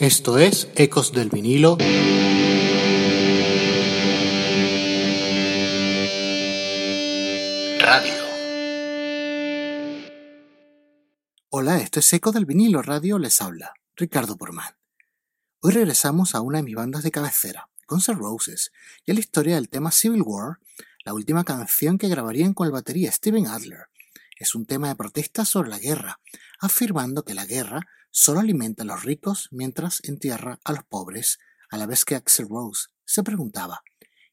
Esto es Ecos del Vinilo. Radio. Hola, esto es Ecos del Vinilo Radio, les habla Ricardo Porman. Hoy regresamos a una de mis bandas de cabecera, Guns N' Roses, y a la historia del tema Civil War, la última canción que grabarían con el batería Steven Adler. Es un tema de protesta sobre la guerra, afirmando que la guerra solo alimenta a los ricos mientras entierra a los pobres, a la vez que Axel Rose se preguntaba,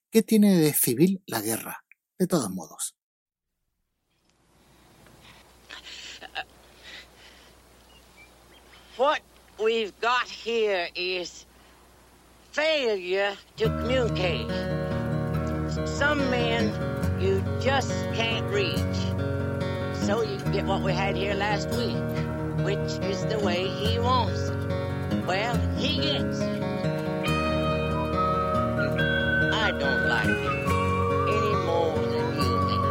¿qué tiene de civil la guerra? De todos modos. What we've got here is failure to communicate. Some men you just can't reach. So you can get what we had here last week which is the way he wants it. Well, he gets it. I don't like it any more than you do.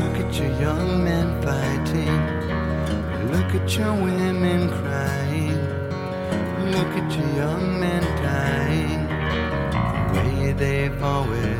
Look at your young men fighting. Look at your women always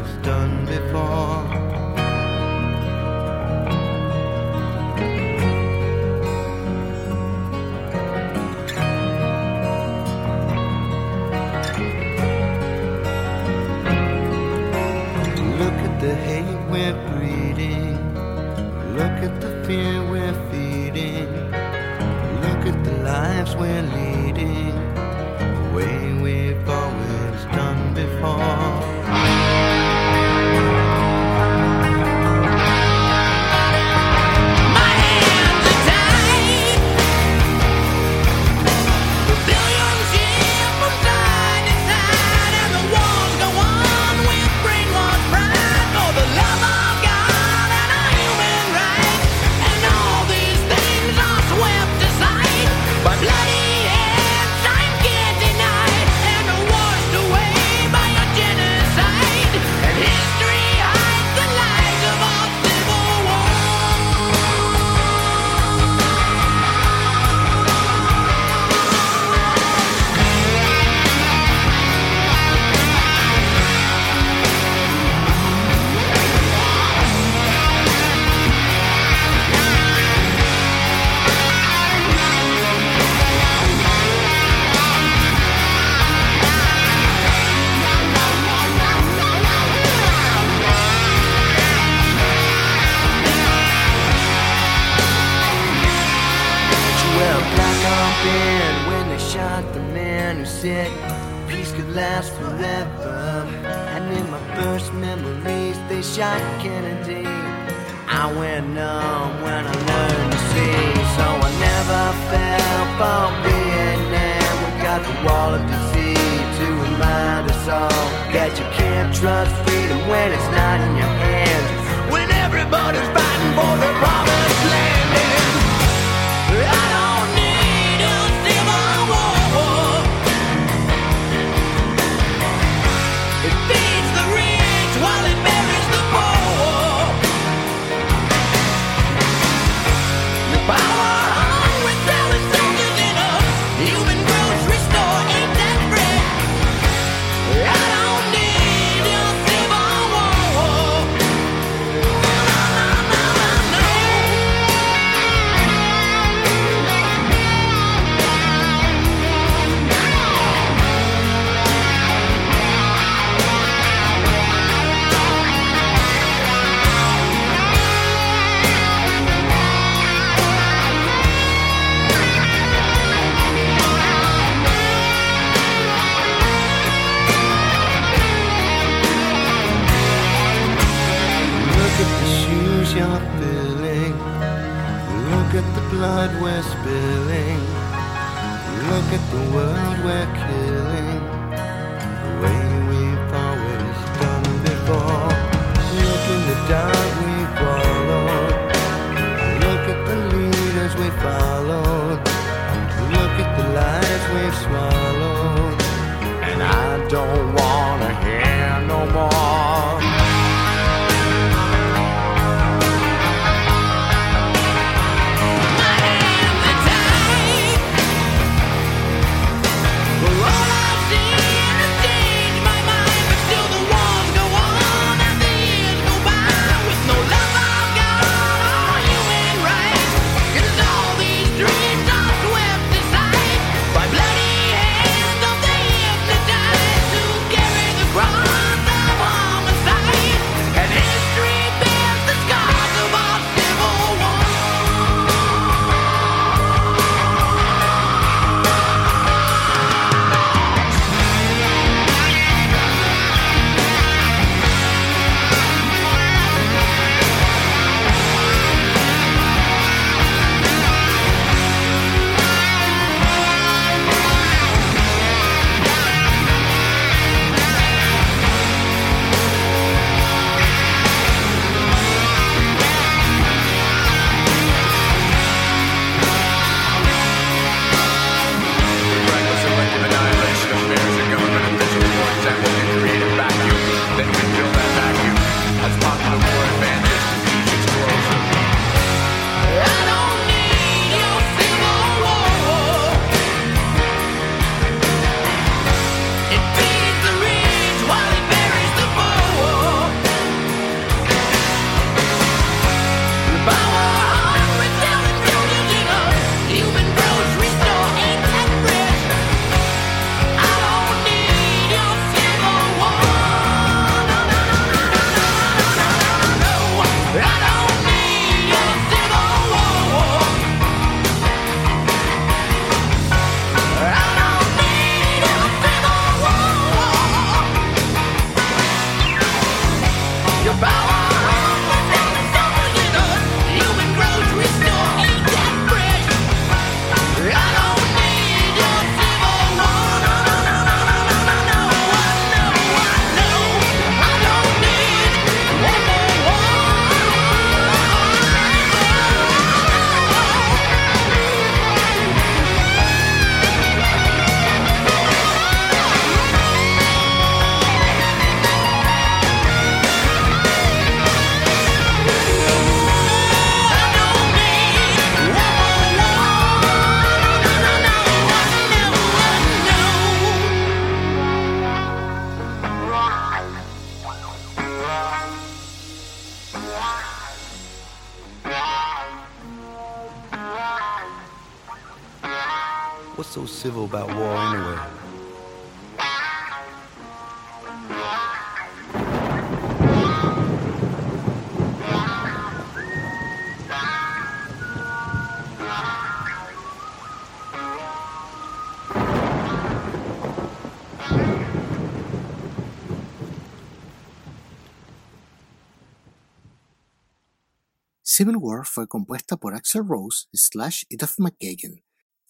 Civil War fue compuesta por Axl Rose, Slash y Duff McKagan.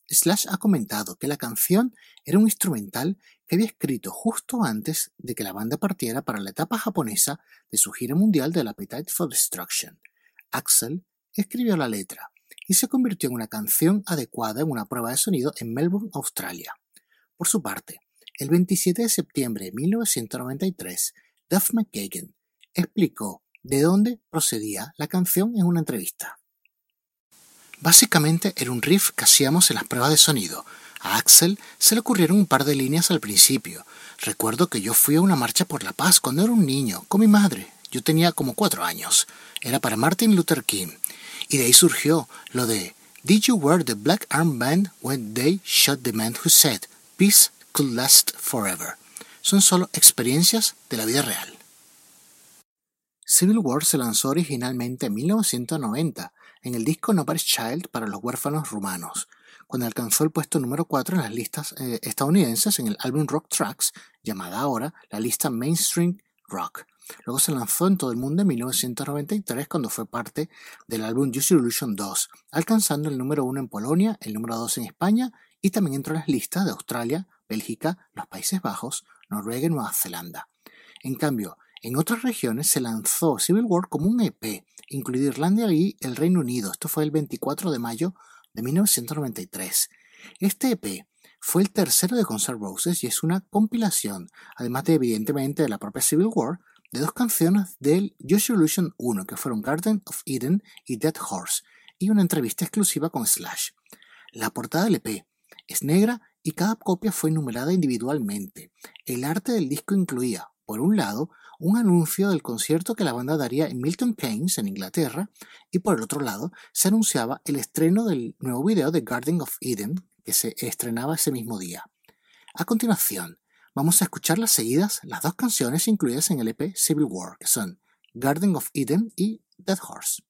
Slash ha comentado que la canción era un instrumental que había escrito justo antes de que la banda partiera para la etapa japonesa de su gira mundial del Appetite for Destruction. Axel escribió la letra y se convirtió en una canción adecuada en una prueba de sonido en Melbourne, Australia. Por su parte, el 27 de septiembre de 1993, Duff McKagan explicó de dónde procedía la canción en una entrevista. Básicamente era un riff que hacíamos en las pruebas de sonido. A Axel se le ocurrieron un par de líneas al principio. Recuerdo que yo fui a una marcha por la paz cuando era un niño, con mi madre. Yo tenía como cuatro años. Era para Martin Luther King. Y de ahí surgió lo de Did you wear the black armband when they shot the man who said peace could last forever? Son solo experiencias de la vida real. Civil War se lanzó originalmente en 1990 en el disco Nobody's Child para los huérfanos rumanos, cuando alcanzó el puesto número 4 en las listas eh, estadounidenses en el álbum Rock Tracks, llamada ahora la lista Mainstream Rock. Luego se lanzó en todo el mundo en 1993 cuando fue parte del álbum Your Illusion 2, alcanzando el número 1 en Polonia, el número 2 en España y también entró en las listas de Australia, Bélgica, los Países Bajos, Noruega y Nueva Zelanda. En cambio, en otras regiones se lanzó Civil War como un EP, incluido Irlanda y el Reino Unido. Esto fue el 24 de mayo de 1993. Este EP fue el tercero de Concert Roses y es una compilación, además de evidentemente de la propia Civil War, de dos canciones del Joshua Illusion 1, que fueron Garden of Eden y Dead Horse, y una entrevista exclusiva con Slash. La portada del EP es negra y cada copia fue numerada individualmente. El arte del disco incluía, por un lado, un anuncio del concierto que la banda daría en Milton Keynes, en Inglaterra, y por el otro lado, se anunciaba el estreno del nuevo video de Garden of Eden, que se estrenaba ese mismo día. A continuación, vamos a escuchar las seguidas las dos canciones incluidas en el EP Civil War, que son Garden of Eden y Dead Horse.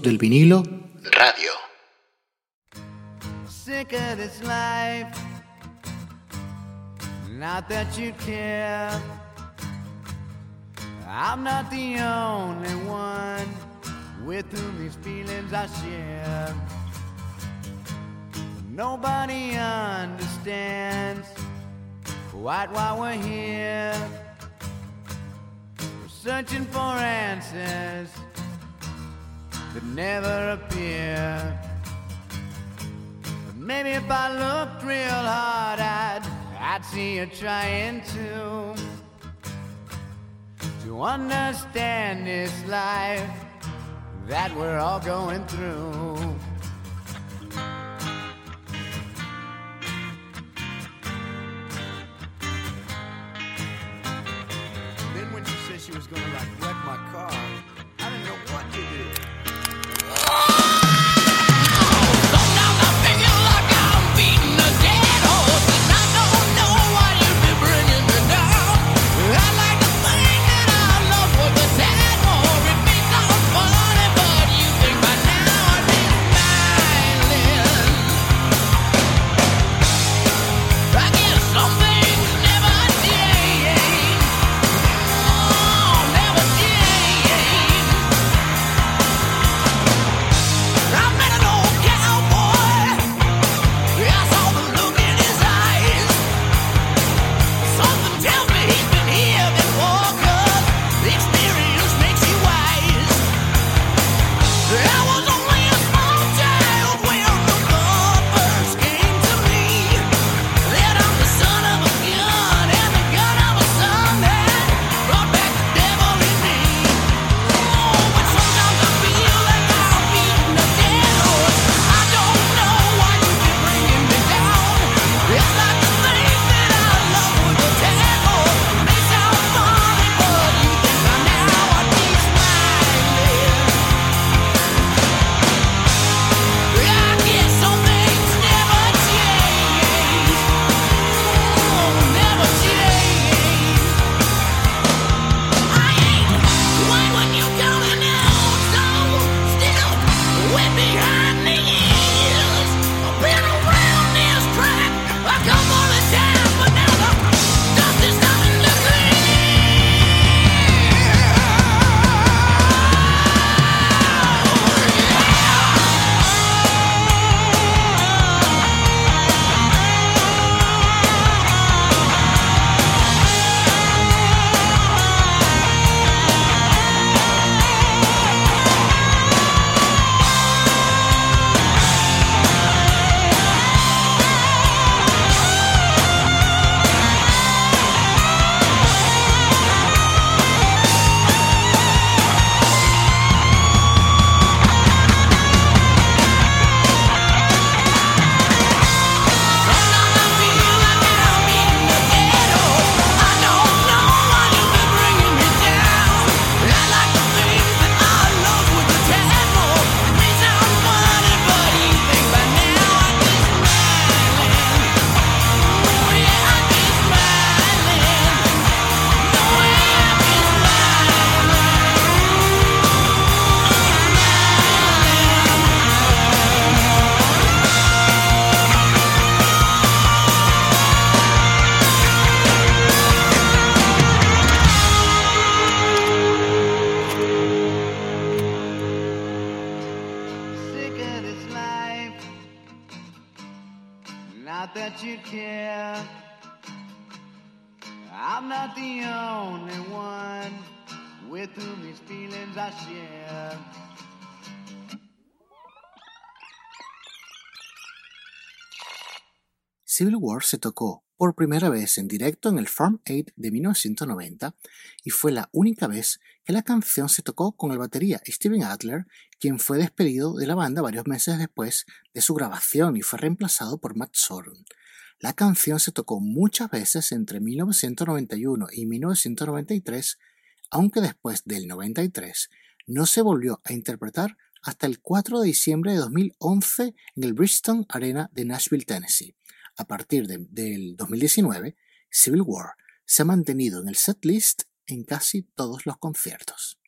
Del vinilo, radio. sick of this life. Not that you care. I'm not the only one with whom these feelings I share. Nobody understands quite why we're here. We're searching for answers that never appear. But maybe if I looked real hard, I'd, I'd see you trying to to understand this life that we're all going through. Then when she said she was gonna like wreck my car, Civil War se tocó por primera vez en directo en el Farm Aid de 1990 y fue la única vez que la canción se tocó con el batería Steven Adler, quien fue despedido de la banda varios meses después de su grabación y fue reemplazado por Matt Sorum. La canción se tocó muchas veces entre 1991 y 1993, aunque después del 93 no se volvió a interpretar hasta el 4 de diciembre de 2011 en el Bristol Arena de Nashville, Tennessee. A partir de- del 2019, Civil War se ha mantenido en el setlist en casi todos los conciertos.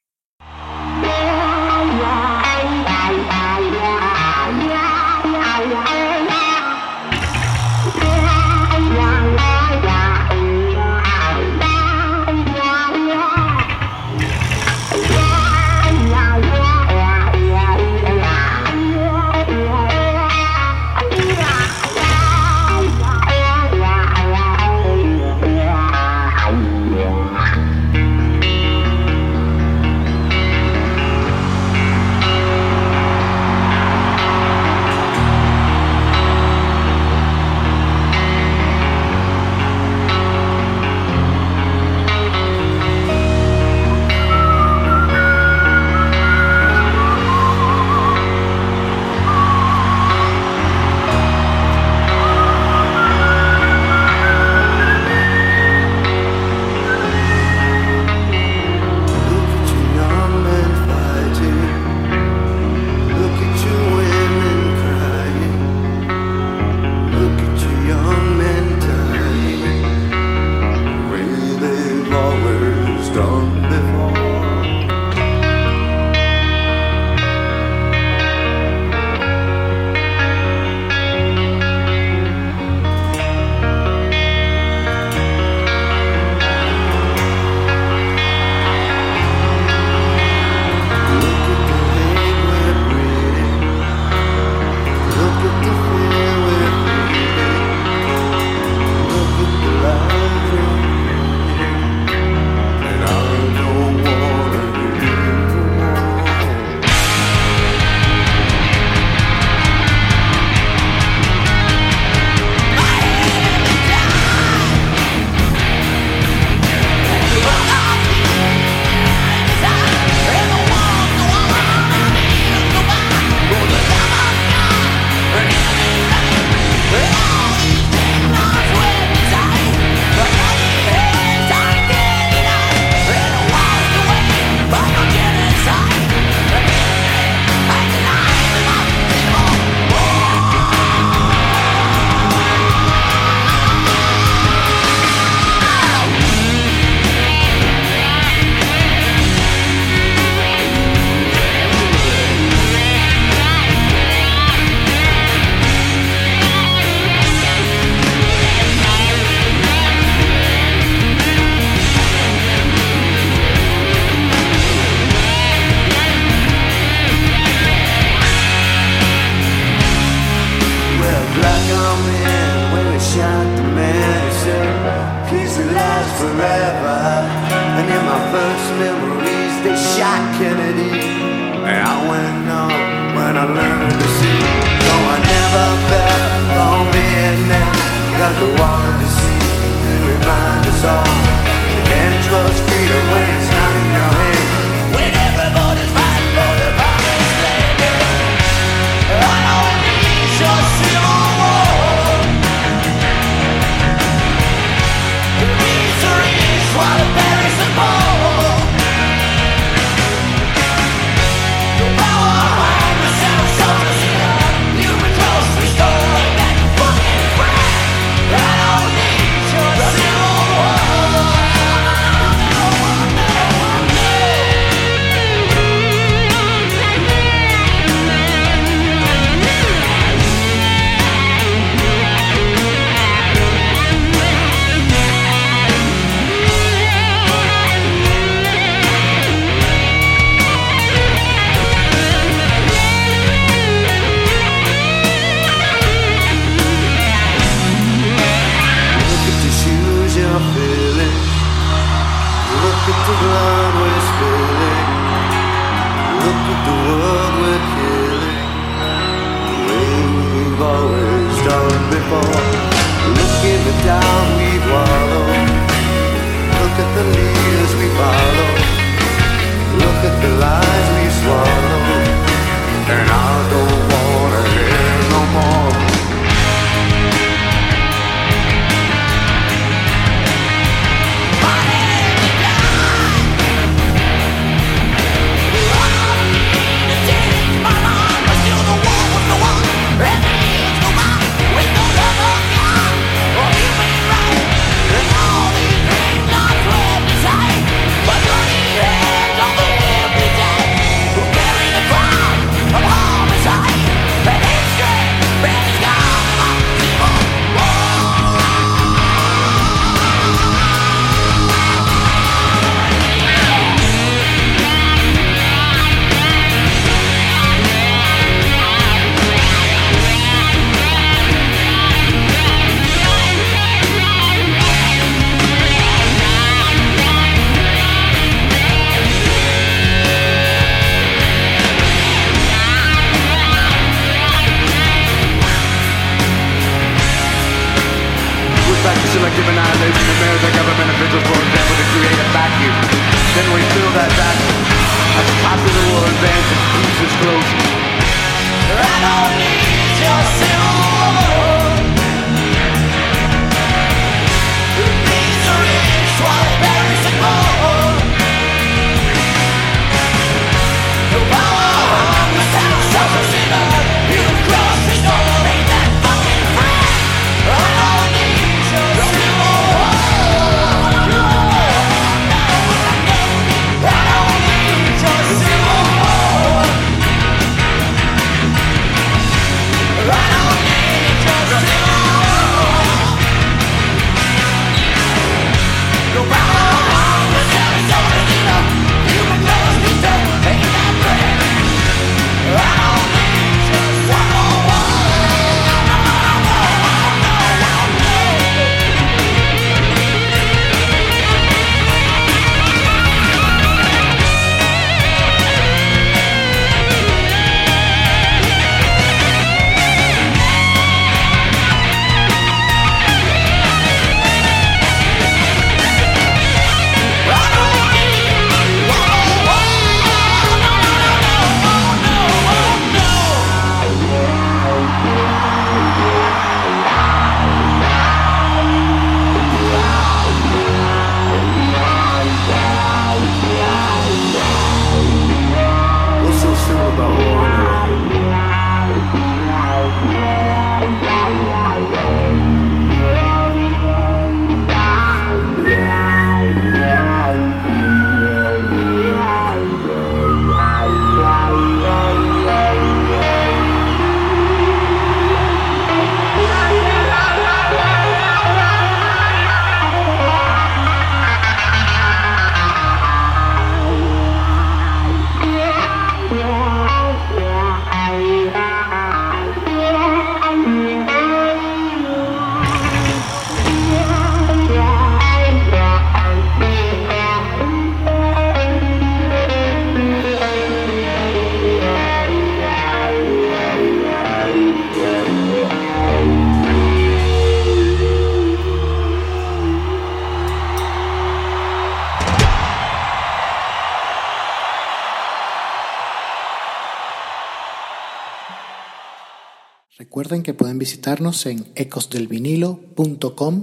Visitarnos en ecosdelvinilo.com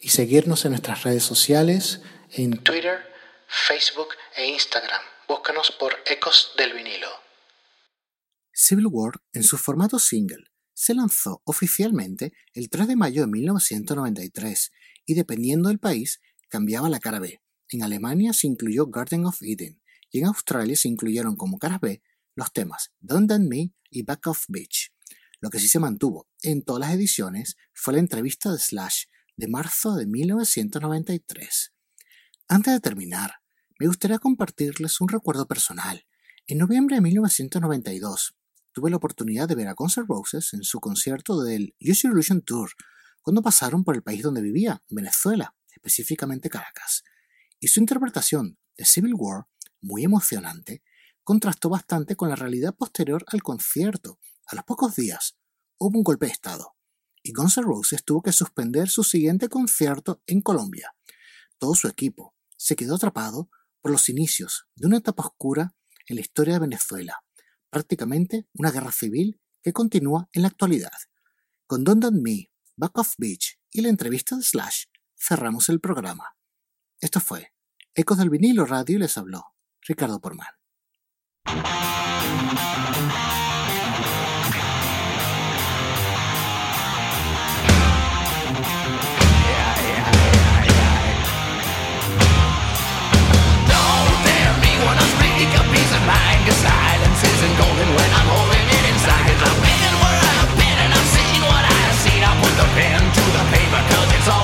y seguirnos en nuestras redes sociales en Twitter, Facebook e Instagram. Búscanos por Ecos del Vinilo. Civil War, en su formato single, se lanzó oficialmente el 3 de mayo de 1993 y dependiendo del país cambiaba la cara B. En Alemania se incluyó Garden of Eden y en Australia se incluyeron como caras B los temas Don't Than Me y Back of Beach. Lo que sí se mantuvo en todas las ediciones fue la entrevista de Slash de marzo de 1993. Antes de terminar, me gustaría compartirles un recuerdo personal. En noviembre de 1992 tuve la oportunidad de ver a Guns N' Roses en su concierto del Use Illusion Tour cuando pasaron por el país donde vivía, Venezuela, específicamente Caracas. Y su interpretación de Civil War, muy emocionante, contrastó bastante con la realidad posterior al concierto. A los pocos días hubo un golpe de Estado y Guns N' Roses tuvo que suspender su siguiente concierto en Colombia. Todo su equipo se quedó atrapado por los inicios de una etapa oscura en la historia de Venezuela, prácticamente una guerra civil que continúa en la actualidad. Con Don't Don't Me, Back Off Beach y la entrevista de Slash cerramos el programa. Esto fue Ecos del vinilo radio y les habló Ricardo Porman. Golden when I'm holding it inside. I've been where I've been and I've seen what I've seen. I put the pen to the it's all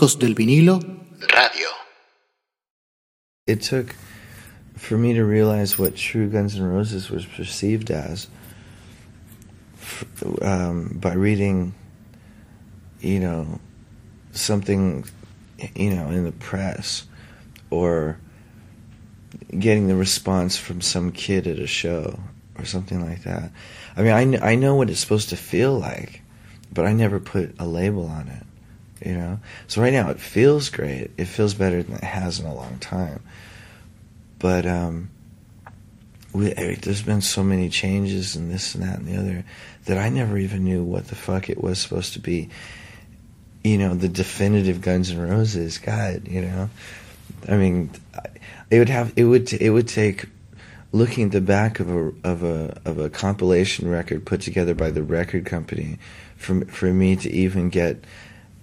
Ecos del vinilo radio. it took for me to realize what true Guns N' Roses was perceived as um, by reading, you know, something, you know, in the press or getting the response from some kid at a show or something like that. I mean, I, kn- I know what it's supposed to feel like, but I never put a label on it, you know? So right now it feels great. It feels better than it has in a long time but um, we, there's been so many changes and this and that and the other that I never even knew what the fuck it was supposed to be. You know, the definitive Guns N' Roses. God, you know, I mean, it would have it would it would take looking at the back of a of a of a compilation record put together by the record company for for me to even get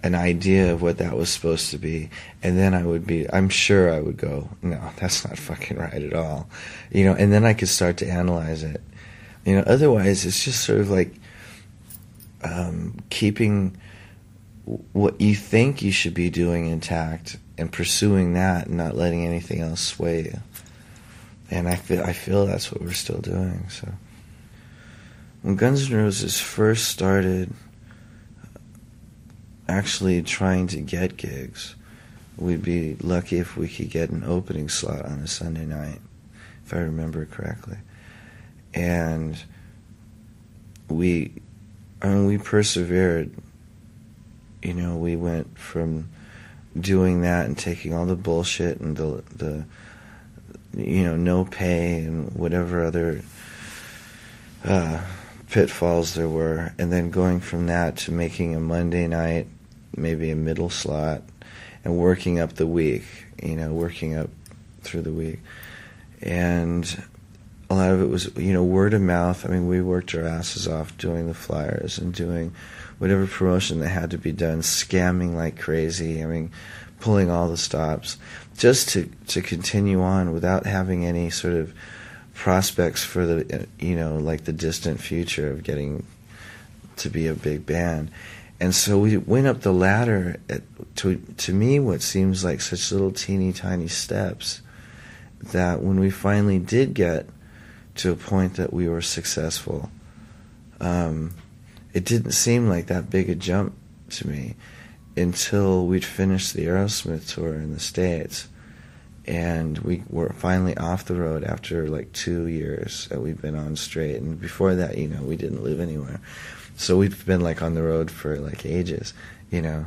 an idea of what that was supposed to be. And then i would be i'm sure i would go no that's not fucking right at all. You know and then i could start to analyze it. You know otherwise it's just sort of like um, keeping what you think you should be doing intact and pursuing that and not letting anything else sway you. And i feel i feel that's what we're still doing so. When guns n' roses first started actually trying to get gigs. We'd be lucky if we could get an opening slot on a Sunday night, if I remember correctly. And we, I mean, we persevered. You know, we went from doing that and taking all the bullshit and the the you know no pay and whatever other uh, pitfalls there were, and then going from that to making a Monday night, maybe a middle slot, and working up the week. You know, working up through the week, and a lot of it was you know word of mouth. I mean, we worked our asses off doing the flyers and doing whatever promotion that had to be done, scamming like crazy. I mean, pulling all the stops just to to continue on without having any sort of prospects for the you know like the distant future of getting to be a big band and so we went up the ladder at, to to me what seems like such little teeny tiny steps that when we finally did get to a point that we were successful um, it didn't seem like that big a jump to me until we'd finished the Aerosmith tour in the States and we were finally off the road after like two years that we'd been on straight. And before that you know we didn't live anywhere so we've been like on the road for like ages you know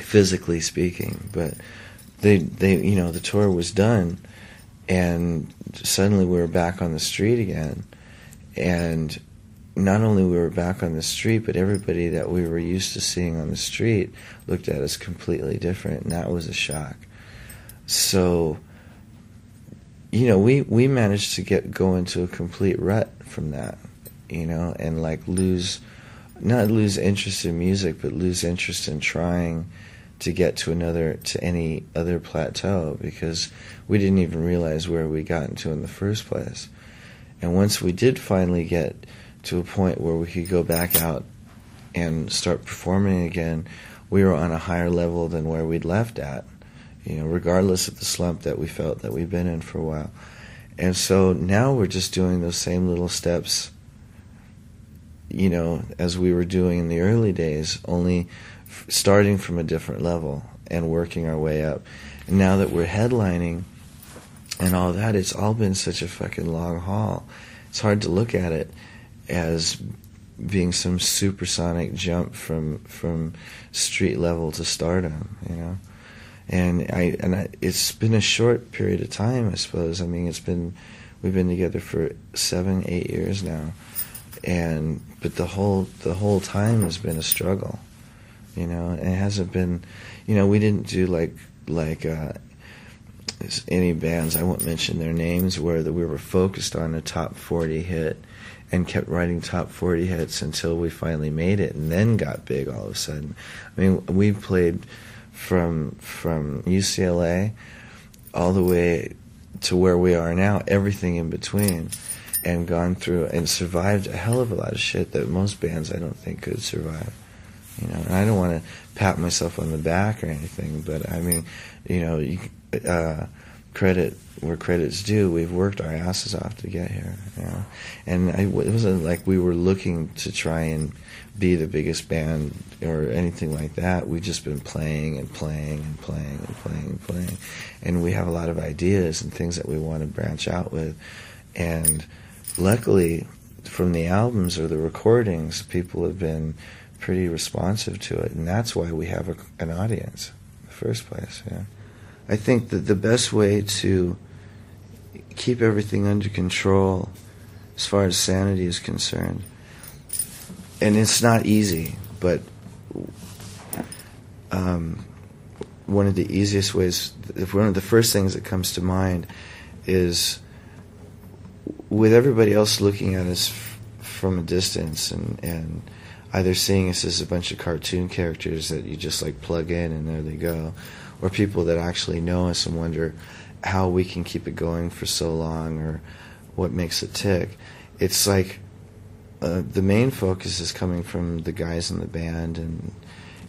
physically speaking. But they they you know the tour was done and suddenly we were back on the street again. And not only we were back on the street but everybody that we were used to seeing on the street looked at us completely different and that was a shock. So you know we we managed to get go into a complete rut from that you know and like lose not lose interest in music but lose interest in trying to get to another to any other plateau because we didn't even realize where we got into in the first place and once we did finally get to a point where we could go back out and start performing again we were on a higher level than where we'd left at you know, regardless of the slump that we felt that we've been in for a while. And so now we're just doing those same little steps, you know, as we were doing in the early days, only f- starting from a different level and working our way up. And now that we're headlining and all that, it's all been such a fucking long haul. It's hard to look at it as being some supersonic jump from from street level to stardom, you know and I and I, it's been a short period of time, I suppose. I mean, it's been we've been together for seven, eight years now, and but the whole the whole time has been a struggle, you know. It hasn't been, you know, we didn't do like like uh, any bands. I won't mention their names where that we were focused on a top forty hit. And kept writing top 40 hits until we finally made it, and then got big all of a sudden. I mean, we played from from UCLA all the way to where we are now, everything in between, and gone through and survived a hell of a lot of shit that most bands I don't think could survive. You know, and I don't want to pat myself on the back or anything, but I mean, you know, you, uh, credit where credit's due. We've worked our asses off to get here, you know, and I, it wasn't like we were looking to try and be the biggest band or anything like that. We've just been playing and playing and playing and playing and playing, and we have a lot of ideas and things that we want to branch out with, and luckily, from the albums or the recordings, people have been pretty responsive to it, and that's why we have a, an audience in the first place. Yeah, I think that the best way to keep everything under control, as far as sanity is concerned, and it's not easy, but um, one of the easiest ways, if one of the first things that comes to mind, is with everybody else looking at us f- from a distance and and either seeing us as a bunch of cartoon characters that you just like plug in and there they go, or people that actually know us and wonder how we can keep it going for so long or what makes it tick. It's like uh, the main focus is coming from the guys in the band and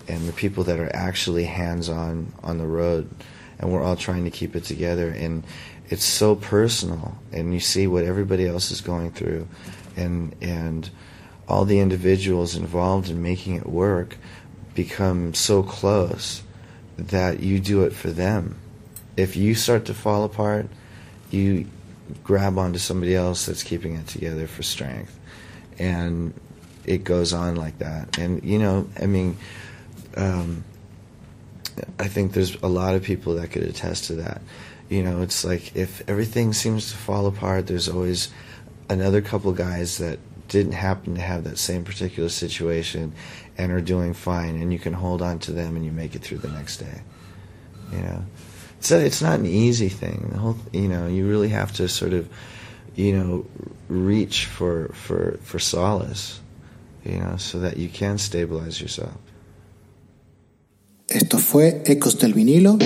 and the people that are actually hands on on the road, and we're all trying to keep it together. And it's so personal, and you see what everybody else is going through, and and all the individuals involved in making it work become so close that you do it for them. If you start to fall apart, you grab onto somebody else that's keeping it together for strength. And it goes on like that. And, you know, I mean, um, I think there's a lot of people that could attest to that. You know, it's like if everything seems to fall apart, there's always another couple guys that didn't happen to have that same particular situation and are doing fine, and you can hold on to them and you make it through the next day. You know, so it's not an easy thing. The whole, you know, you really have to sort of, you know, reach for for for solace, you know, so that you can stabilize yourself. Esto fue Ecos del Vinilo